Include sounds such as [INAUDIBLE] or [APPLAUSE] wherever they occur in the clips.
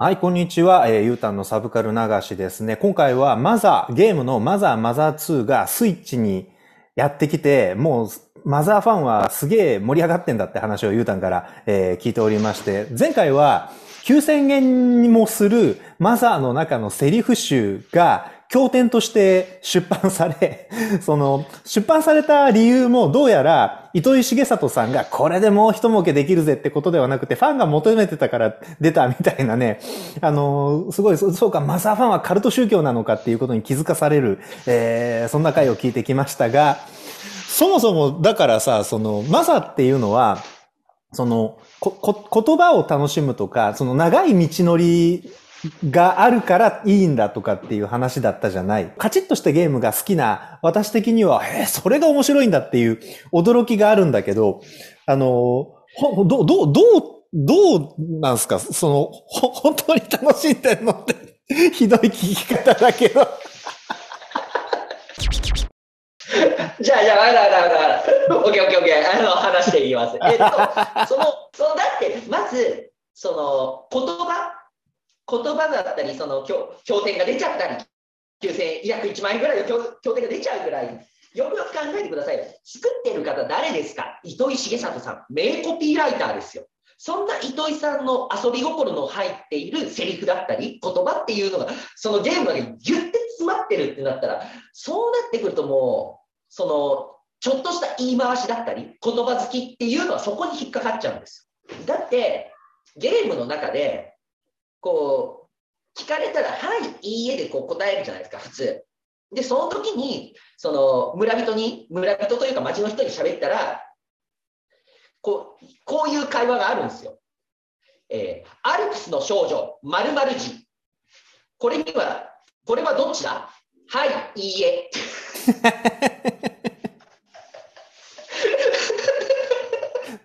はい、こんにちは。えー、ゆうたんのサブカル流しですね。今回はマザー、ゲームのマザーマザー2がスイッチにやってきて、もうマザーファンはすげえ盛り上がってんだって話をゆうたんから、えー、聞いておりまして、前回は9000円にもするマザーの中のセリフ集が経典として出版され、[LAUGHS] その、出版された理由もどうやら、糸井重里さんがこれでもう一儲けできるぜってことではなくて、ファンが求めてたから出たみたいなね、あの、すごい、そうか、マザーファンはカルト宗教なのかっていうことに気づかされる、えー、そんな回を聞いてきましたが、そもそも、だからさ、その、マザーっていうのは、その、こ、こ、言葉を楽しむとか、その長い道のりがあるからいいんだとかっていう話だったじゃない。カチッとしたゲームが好きな私的には、えー、それが面白いんだっていう驚きがあるんだけど、あの、ほ、ど、ど、どう、どうなんすか？その、ほ、本当に楽しんでんのって、ひどい聞き方だけど。[LAUGHS] じゃあ、じゃあ、わかったわかったわかった。オッケーオッケーオッケー。あの、話していきます。えっと、その、その、だって、まず、その、言葉言葉だったり、その経典が出ちゃったり、9000約1万円ぐらいの経典が出ちゃうぐらい、よくよく考えてください。作ってる方誰ですか？糸井重里さん。名コピーライターですよ。そんな糸井さんの遊び心の入っているセリフだったり、言葉っていうのが、そのゲームにギュッて詰まってるってなったら、そうなってくるともう、その、ちょっとした言い回しだったり、言葉好きっていうのはそこに引っかかっちゃうんです。だって、ゲームの中で、こう、聞かれたら、はい、いいえでこう答えるじゃないですか、普通。で、その時に、その村人に、村人というか町の人に喋ったら、こう、こういう会話があるんですよ。えー、アルプスの少女、まる字。これには、これはどっちだ？はい、いいえ。[LAUGHS]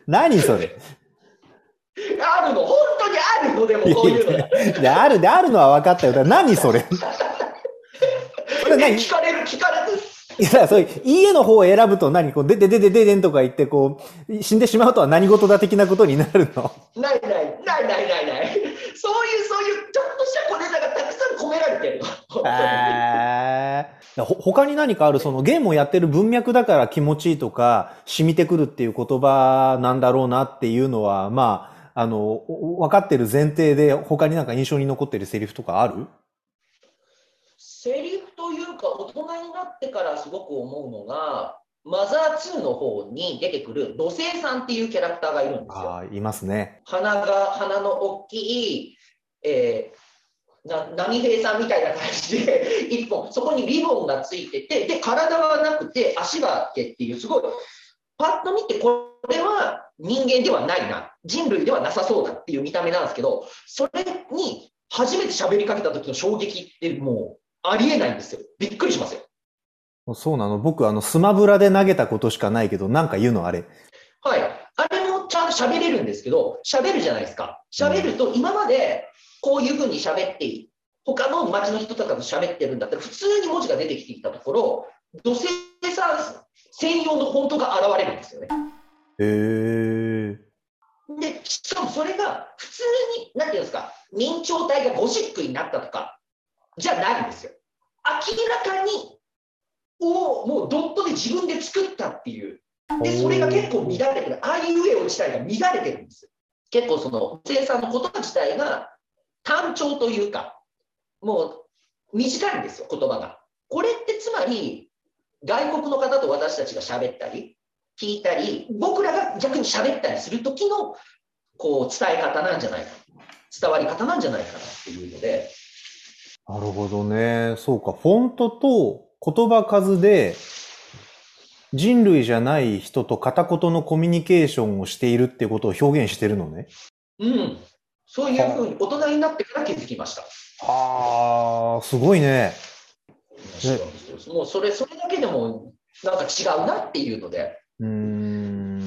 何それ、るの、でもこういうのが。あるで、あるのは分かったよ。何それ？それ何？聞かれる、聞かれる。いや、そういう、家の方を選ぶと何？こう、ででででででんとか言って、こう、死んでしまうとは何事だ的なことになるの？ないない、ないないないない。そういう、そういう、ちょっとした小ネタがたくさん込められてるの。へほ他に何かある？そのゲームをやってる文脈だから気持ちいいとか染みてくるっていう言葉なんだろうなっていうのは、まあ、あの、分かってる前提で他になんか印象に残ってるセリフとかある？セリフというか、大人になってからすごく思うのが、マザー2の方に出てくる土星さんっていうキャラクターがいるんですよ。あいますね。鼻が、鼻の大きい、えー、な波平さんみたいな感じで、[LAUGHS] 一本、そこにリボンがついてて、で、体はなくて足があってっていう、すごい、パッと見て、これは人間ではないな、人類ではなさそうだっていう見た目なんですけど、それに初めて喋りかけた時の衝撃ってもうありえないんですよ。びっくりしますよ。そうなの？僕、あの、スマブラで投げたことしかないけど、なんか言うのあれ？はい。あれもちゃんと喋れるんですけど、喋るじゃないですか。喋ると、今までこういうふうに喋っていい。他の街の人とかと喋ってるんだったら、普通に文字が出てきていたところ、土星さん専用のフォントが現れるんですよね。へで、しかもそれが普通に、なんていうんですか、明朝体がゴシックになったとか、じゃないんですよ。明らかに、をもうドットで自分で作ったっていう。で、それが結構乱れてる。ああいう絵を自体が乱れてるんですよ。結構その、生産の言葉自体が単調というか、もう短いんですよ、言葉が。これってつまり、外国の方と私たちが喋ったり、聞いたり、僕らが逆に喋ったりする時のこう伝え方なんじゃないか、伝わり方なんじゃないかなっていうので。なるほどね。そうか。フォントと言葉数で人類じゃない人と片言のコミュニケーションをしているっていうことを表現してるのね。うん。そういうふうに大人になってから気づきました。はあ、すごいね。ねもうそれ、それだけでもなんか違うなっていうので。うん。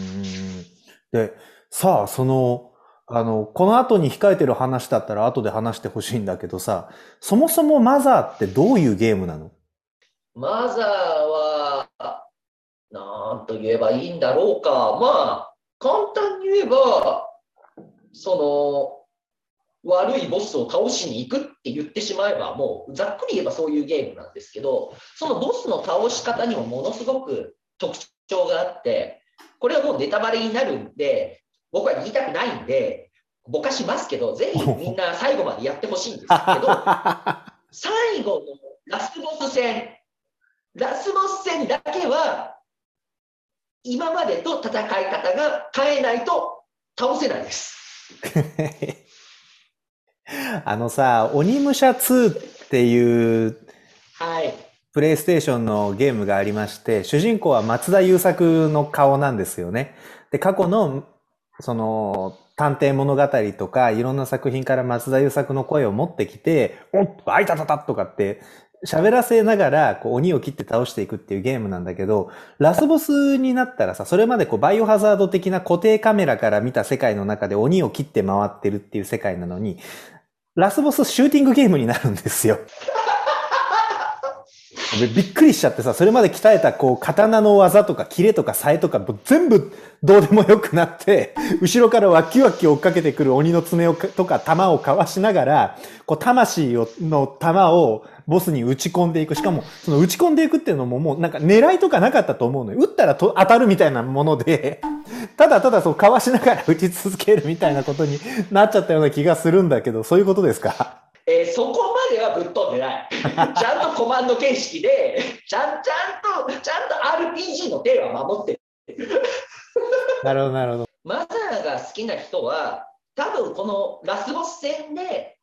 で、さあ、その、あの、この後に控えてる話だったら後で話してほしいんだけどさ、そもそもマザーってどういうゲームなの？マザーは、なんと言えばいいんだろうか。まあ、簡単に言えば、その、悪いボスを倒しに行くって言ってしまえば、もうざっくり言えばそういうゲームなんですけど、そのボスの倒し方にもものすごく特徴があって、これはもうネタバレになるんで、僕は言いたくないんで、ぼかしますけど、ぜひみんな最後までやってほしいんですけど、[LAUGHS] 最後のラスボス戦、ラスボス戦だけは、今までと戦い方が変えないと倒せないです。[LAUGHS] あのさ、鬼武者2っていうはい。プレイステーションのゲームがありまして、主人公は松田優作の顔なんですよね。で、過去の、その、探偵物語とか、いろんな作品から松田優作の声を持ってきて、おっあいたたたとかって、喋らせながら、こう、鬼を切って倒していくっていうゲームなんだけど、ラスボスになったらさ、それまでこう、バイオハザード的な固定カメラから見た世界の中で鬼を切って回ってるっていう世界なのに、ラスボスシューティングゲームになるんですよ。びっくりしちゃってさ、それまで鍛えたこう、刀の技とか、キレとか、さえとか、も全部どうでもよくなって、後ろからワキワキ追っかけてくる鬼の爪をとか、弾をかわしながら、こう、魂を、の弾をボスに打ち込んでいく。しかも、その打ち込んでいくっていうのももうなんか狙いとかなかったと思うのよ。撃ったらと当たるみたいなもので、[LAUGHS] ただただそう、かわしながら [LAUGHS] 打ち続けるみたいなことになっちゃったような気がするんだけど、そういうことですか？えーそこまではぶっ飛んでない。[LAUGHS] ちゃんとコマンド形式で、ちゃん、ちゃんと、ちゃんと RPG の手は守ってる。なるほど、なるほど。マザーが好きな人は、多分このラスボス戦で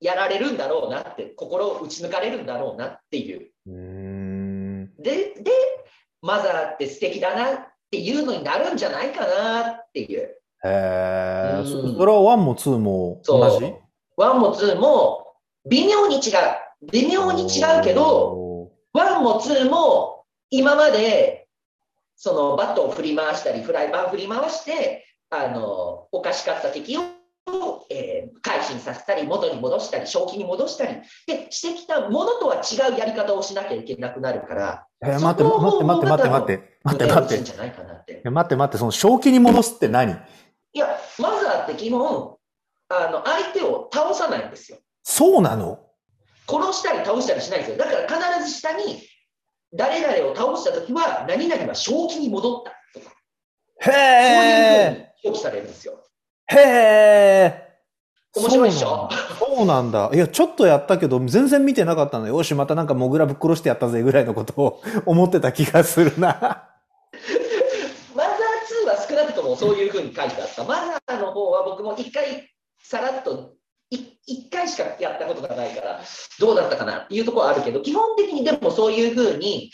やられるんだろうなって、心を打ち抜かれるんだろうなっていう。う。で、で、マザーって素敵だなっていうのになるんじゃないかなっていう。へえ、うんそそれは1も2も同じ？1も2も微妙に違う。微妙に違うけど、1も2も今までそのバットを振り回したり、フライパン振り回して、あのおかしかった敵を、えー改心させたり、元に戻したり、正気に戻したりでしてきたものとは違うやり方をしなきゃいけなくなるから、えー待って、待って、待って、待って、待って、待って、待って。待って、待って、その正気に戻すって何？いや、マザーって基本、あの相手を倒さないんですよ。そうなの？殺したり倒したりしないんですよ。だから必ず下に、誰々を倒したときは、何々は正気に戻ったとか、そういうふうへに表記されるんですよ。え、へえ。面白いでしょ？そうなんだ。そうなんだ。いや、ちょっとやったけど、全然見てなかったのよ。よし、またなんかモグラぶっ殺してやったぜぐらいのことを [LAUGHS] 思ってた気がするな。マザー2は少なくともそういうふうに書いてあった。マザーの方は僕も一回さらっとい一回しかやったことがないから、どうだったかな？っていうところはあるけど、基本的にでもそういうふうに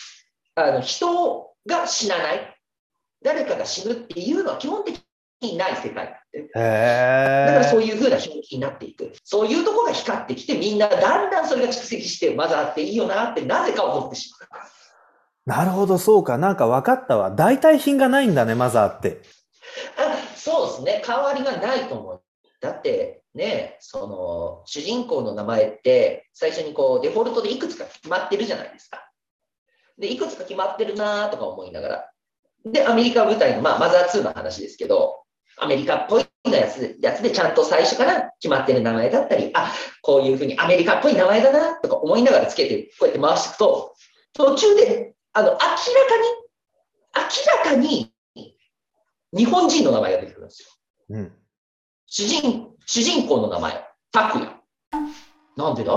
あの人が死なない、誰かが死ぬっていうのは基本的にない世界。へだからそうえ。いうふうな表記になっていく。そういうところが光ってきて、みんなだんだんそれが蓄積して、マザーっていいよなってなぜか思ってしまう。なるほど、そうか。なんか分かったわ。代替品がないんだね、マザーって。あそうですね、代わりがないと思う。だってね、その主人公の名前って、最初にこうデフォルトでいくつか決まってるじゃないですか。で、いくつか決まってるなとか思いながら。で、アメリカ舞台の、まあ、マザー2の話ですけど、アメリカっぽいやつやつでちゃんと最初から決まってる名前だったり、あこういうふうにアメリカっぽい名前だなとか思いながらつけて、こうやって回していくと、途中であの明らかに、明らかに日本人の名前が出てくるんですよ。うん。主人主人公の名前、拓也。なんでだ？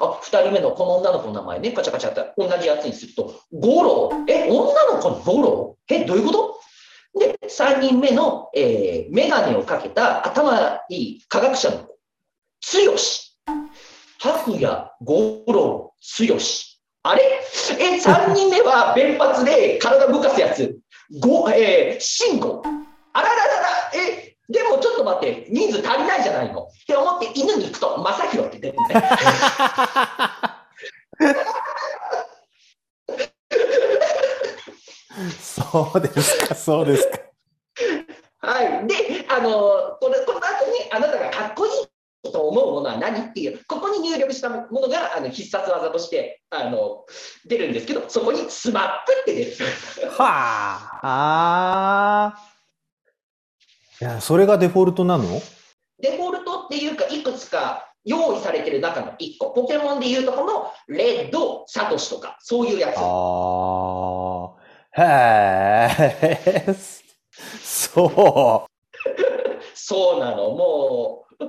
あ、二人目のこの女の子の名前ね、カチャカチャって同じやつにすると、五郎。え、女の子に五郎？え、どういうこと？で、三人目の、えー、メガネをかけた頭いい科学者の子、剛。拓也、五郎、剛。あれ？え、三人目は [LAUGHS] 弁髪で体動かすやつ、ご、えー、慎吾。あらららら、え、でもちょっと待って、人数足りないじゃないのって思って犬に行くと、正宏って出てるね。[LAUGHS] そうですか、そうですか。はい。で、あの、これ、この後にあなたがかっこいいと思うものは何っていう、ここに入力したものがあの必殺技としてあの出るんですけど、そこにスマップって出る。はあ。ああ。いや、それがデフォルトなの？デフォルトってっていうか、いくつか用意されてる中の1個。ポケモンでいうとこのレッド、サトシとか、そういうやつ。ああ。へえ。そう。そうなの、もう、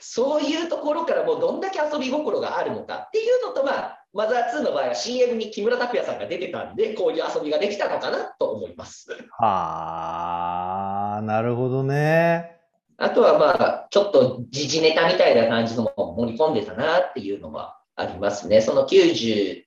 そういうところからもうどんだけ遊び心があるのかっていうのと、まあ、マザー2の場合は CM に木村拓哉さんが出てたんで、こういう遊びができたのかなと思います。はあ、なるほどね。あとはまあ、ちょっと時事ネタみたいな感じのも盛り込んでたなっていうのはありますね。その94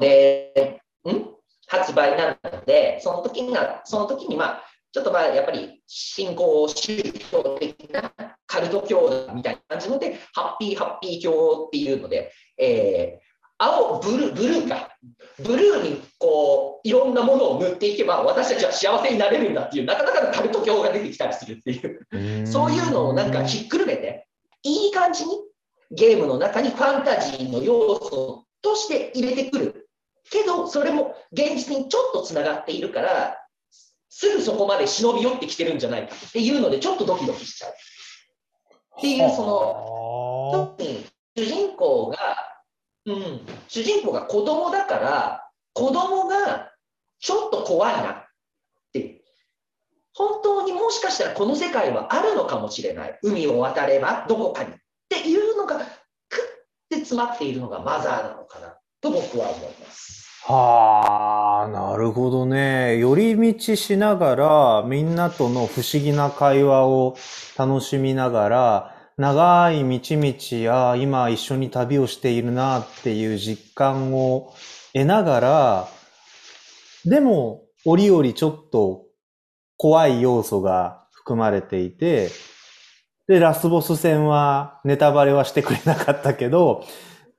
年、ん？発売なので、その時には、その時にまあ、ちょっとまあ、やっぱり信仰宗教的なカルト教みたいな感じので、ハッピーハッピー教っていうので、えー青、ブルー、ブルーか。ブルーにこう、いろんなものを塗っていけば、私たちは幸せになれるんだっていう、なかなかのカルト教が出てきたりするっていう。そういうのをなんかひっくるめて、いい感じにゲームの中にファンタジーの要素として入れてくる。けど、それも現実にちょっとつながっているから、すぐそこまで忍び寄ってきてるんじゃないかっていうので、ちょっとドキドキしちゃう。っていう、その、の、特に主人公が、うん、主人公が子供だから、子供がちょっと怖いなって、本当にもしかしたらこの世界はあるのかもしれない。海を渡ればどこかに。っていうのが、くって詰まっているのがマザーなのかなと僕は思います。はあ、なるほどね。寄り道しながら、みんなとの不思議な会話を楽しみながら、長い道々、ああ、今一緒に旅をしているなっていう実感を得ながら、でも、折々ちょっと怖い要素が含まれていて、で、ラスボス戦はネタバレはしてくれなかったけど、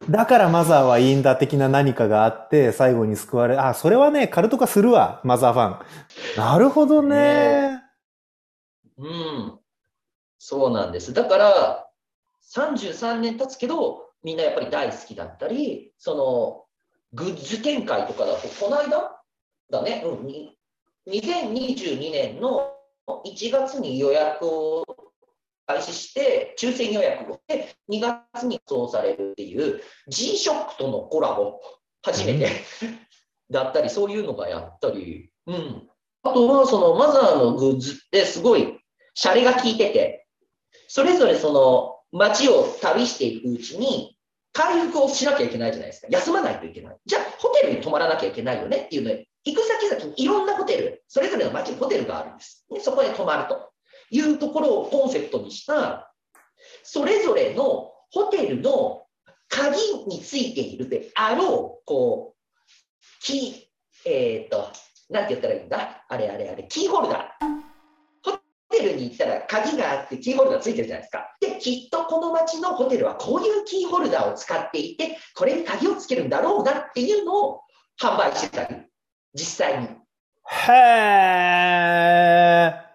だからマザーはいいんだ的な何かがあって、最後に救われ、あ、それはね、カルト化するわ、マザーファン。なるほどね。うん。そうなんです。だから、33年経つけど、みんなやっぱり大好きだったり、その、グッズ展開とかだと、この間だね、うん、2022年の1月に予約を開始して、抽選予約をして、2月に送されるっていう、G-SHOCK とのコラボ、初めて、だったり、そういうのがやったり、うん。あとは、そのマザーのグッズってすごい、シャレが効いてて、それぞれその街を旅していくうちに、回復をしなきゃいけないじゃないですか。休まないといけない。じゃあ、ホテルに泊まらなきゃいけないよねっていうので、行く先々にいろんなホテル、それぞれの街にホテルがあるんです。でそこで泊まるというところをコンセプトにした、それぞれのホテルの鍵についているであろう、こう、キー、えっ、と、なんて言ったらいいんだ？あれあれあれ、キーホルダー。ホテルに行ったら鍵があってキーホルダーついてるじゃないですか。で、きっとこの街のホテルはこういうキーホルダーを使っていて、これに鍵をつけるんだろうなっていうのを販売してたり、実際に。へえ。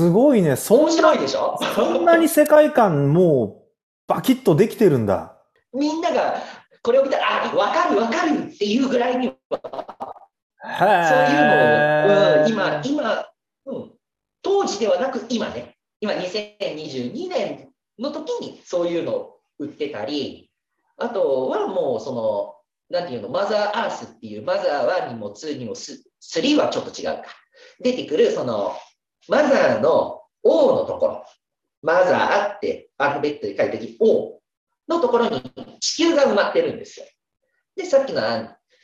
すごいね。そ面ん白いでしょ？そんなに世界観もうバキッとできてるんだ。みんながこれを見たら、あ、わかるわかるっていうぐらいには。そういうのを、うん、今、今、うん、当時ではなく今ね、今2022年の時にそういうのを売ってたり、あとはもうその、なんていうの、マザーアースっていう、マザー1にも2にも3はちょっと違うか。出てくる、その、マザーの O のところ、マザーってアルファベットで書いた時 O のところに地球が埋まってるんですよ。で、さっきの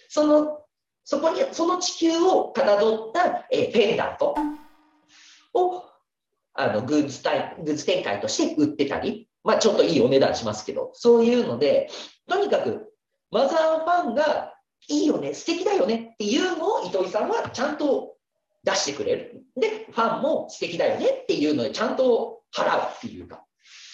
その、そこに、その地球をかたどった、えペンダントを、あの、グッズ体、グッズ展開として売ってたり、まあちょっといいお値段しますけど、そういうので、とにかく、マザーファンがいいよね、素敵だよねっていうのを糸井さんはちゃんと出してくれる。で、ファンも素敵だよねっていうのでちゃんと払うっていうか、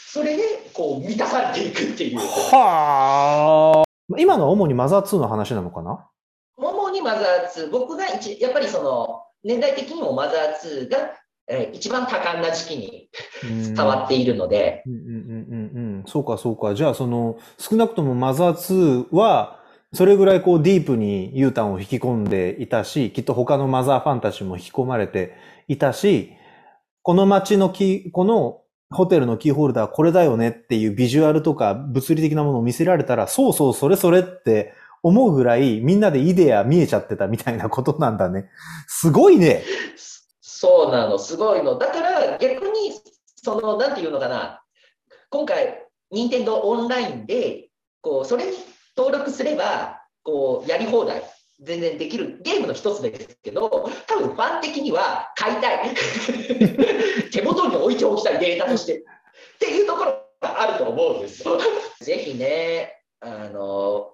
それでこう満たされていくっていう。はあ。今のは主にマザー2の話なのかな？主にマザー2、僕が一やっぱりその年代的にもマザー2が、えー一番多感な時期に伝伝わっているので、うんうんうんうんうん。そうかそうか。じゃあその、少なくともマザー2は、それぐらいこうディープにユータンを引き込んでいたし、きっと他のマザーファンたちも引き込まれていたし、この街のき、このホテルのキーホルダーこれだよねっていうビジュアルとか物理的なものを見せられたら、そうそうそれそれって思うぐらいみんなでイデア見えちゃってたみたいなことなんだね。すごいね。そうなの、すごいの。だから逆に、その、なんていうのかな、今回、任天堂オンラインで、こう、それに登録すれば、こう、やり放題。全然できるゲームの一つですけど、多分ファン的には買いたい。[LAUGHS] 手元に置いておきたいデータとして。っていうところがあると思うんですよ。[LAUGHS] ぜひね、あの、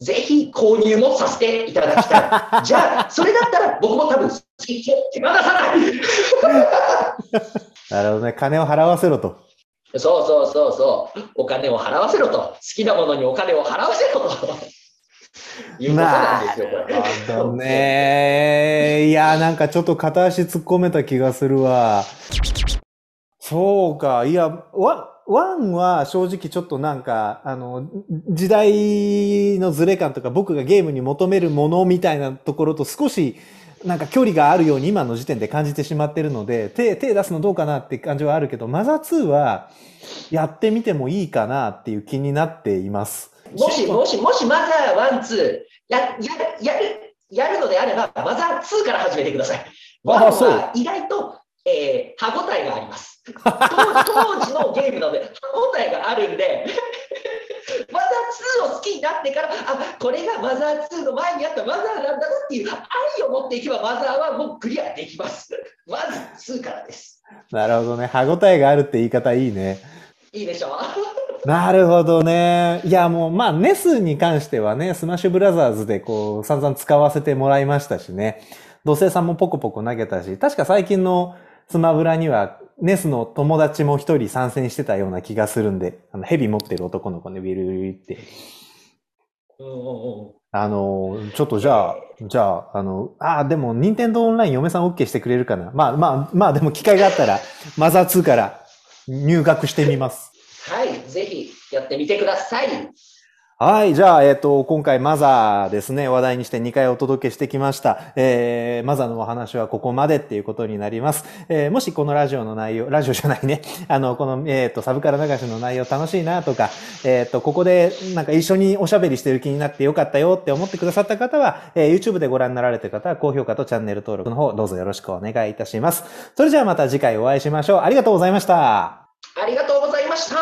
ぜひ購入もさせていただきたい。[LAUGHS] じゃあ、それだったら僕も多分、手放さないなるほどね。金を払わせろと。そうそうそうそう。お金を払わせろと。好きなものにお金を払わせろと。[LAUGHS] いうことなんですよ、これ。ね。いや、なんかちょっと片足突っ込めた気がするわ。そうか。いや、わ、ワンは正直ちょっとなんか、あの、時代のズレ感とか僕がゲームに求めるものみたいなところと少しなんか距離があるように今の時点で感じてしまってるので、手、手出すのどうかなって感じはあるけど、マザー2はやってみてもいいかなっていう気になっています。もし、もし、もしマザー1、2、や、や、やる、やるのであれば、マザー2から始めてください。1は意外と、えー、歯応えがあります。当時のゲームなので、歯応えがあるんで、マザー2を好きになってから、あこれがマザー2の前にあったマザーなんだなっていう愛を持っていけば、マザーはもうクリアできます。まず2からです。なるほどね。歯応えがあるって言い方いいね。いいでしょ？[LAUGHS] [LAUGHS] なるほどね。いや、もう、まあ、ネスに関してはね、スマッシュブラザーズでこう、散々使わせてもらいましたしね。土星さんもポコポコ投げたし、確か最近のスマブラには、ネスの友達も一人参戦してたような気がするんで、あの、ヘビ持ってる男の子ね、ウィルウィルって。あの、ちょっとじゃあ、じゃあ、あの、ああ、でも、任天堂オンライン嫁さん OK してくれるかな。まあまあ、まあでも機会があったら、[LAUGHS] マザー2から入学してみます。はい、ぜひやってみてください。はい。じゃあ、えっ、ー、と、今回マザーですね、話題にして2回お届けしてきました。えー、マザーのお話はここまでっていうことになります。えー、もしこのラジオの内容、ラジオじゃないね、[LAUGHS] あの、この、えっ、ー、と、サブカル流しの内容楽しいなとか、えっ、ー、と、ここでなんか一緒におしゃべりしてる気になってよかったよって思ってくださった方は、えー、YouTube でご覧になられてる方は高評価とチャンネル登録の方、どうぞよろしくお願いいたします。それじゃあまた次回お会いしましょう。ありがとうございました。ありがとうございました。